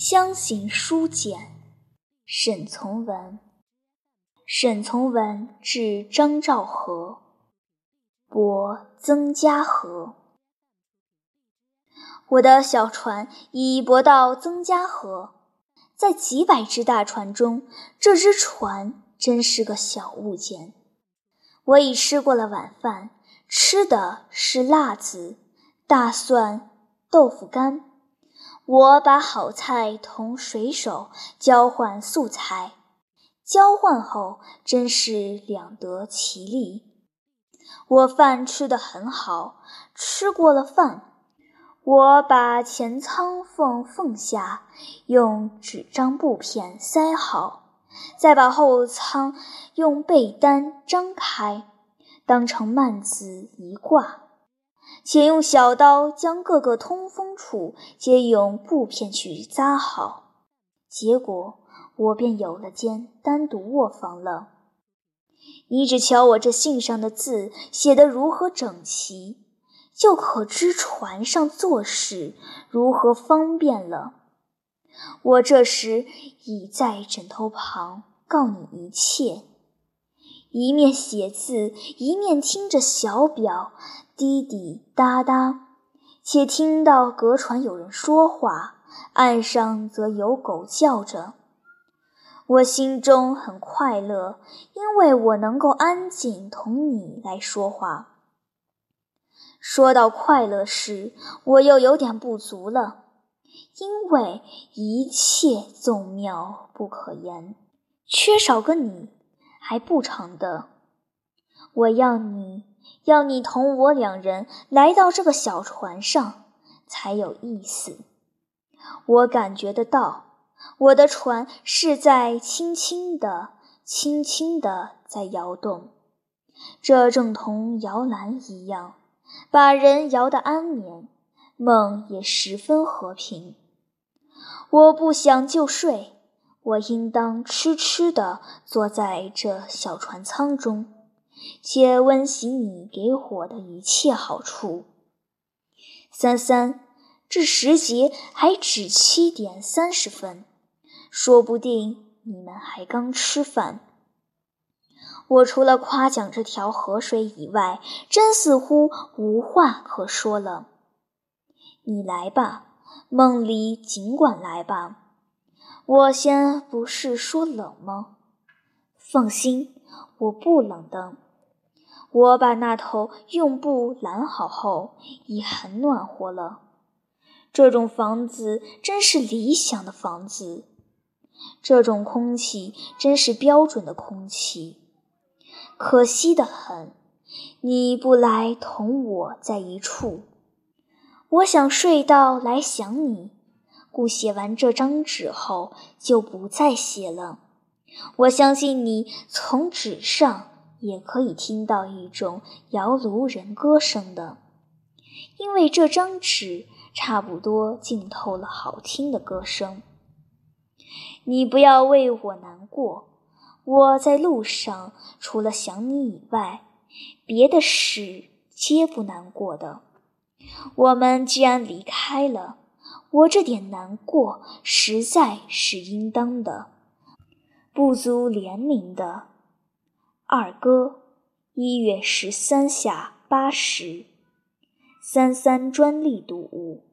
乡行书简，沈从文。沈从文至张兆和，泊曾家河。我的小船已泊到曾家河，在几百只大船中，这只船真是个小物件。我已吃过了晚饭，吃的是辣子、大蒜、豆腐干。我把好菜同水手交换素材，交换后真是两得其利。我饭吃得很好，吃过了饭，我把前舱缝缝下用纸张布片塞好，再把后舱用被单张开，当成幔子一挂。且用小刀将各个通风处皆用布片去扎好，结果我便有了间单独卧房了。你只瞧我这信上的字写得如何整齐，就可知船上做事如何方便了。我这时已在枕头旁告你一切，一面写字，一面听着小表。滴滴答答，且听到隔船有人说话，岸上则有狗叫着。我心中很快乐，因为我能够安静同你来说话。说到快乐时，我又有点不足了，因为一切纵妙不可言，缺少个你还不成的。我要你。要你同我两人来到这个小船上，才有意思。我感觉得到，我的船是在轻轻的、轻轻的在摇动，这正同摇篮一样，把人摇得安眠，梦也十分和平。我不想就睡，我应当痴痴地坐在这小船舱中。且温习你给我的一切好处。三三，这时节还只七点三十分，说不定你们还刚吃饭。我除了夸奖这条河水以外，真似乎无话可说了。你来吧，梦里尽管来吧。我先不是说冷吗？放心，我不冷的。我把那头用布拦好后，已很暖和了。这种房子真是理想的房子，这种空气真是标准的空气。可惜的很，你不来同我在一处。我想睡到来想你，故写完这张纸后就不再写了。我相信你从纸上。也可以听到一种摇炉人歌声的，因为这张纸差不多浸透了好听的歌声。你不要为我难过，我在路上除了想你以外，别的事皆不难过的。我们既然离开了，我这点难过实在是应当的，不足怜悯的。二哥，一月十三下八时，三三专利读物。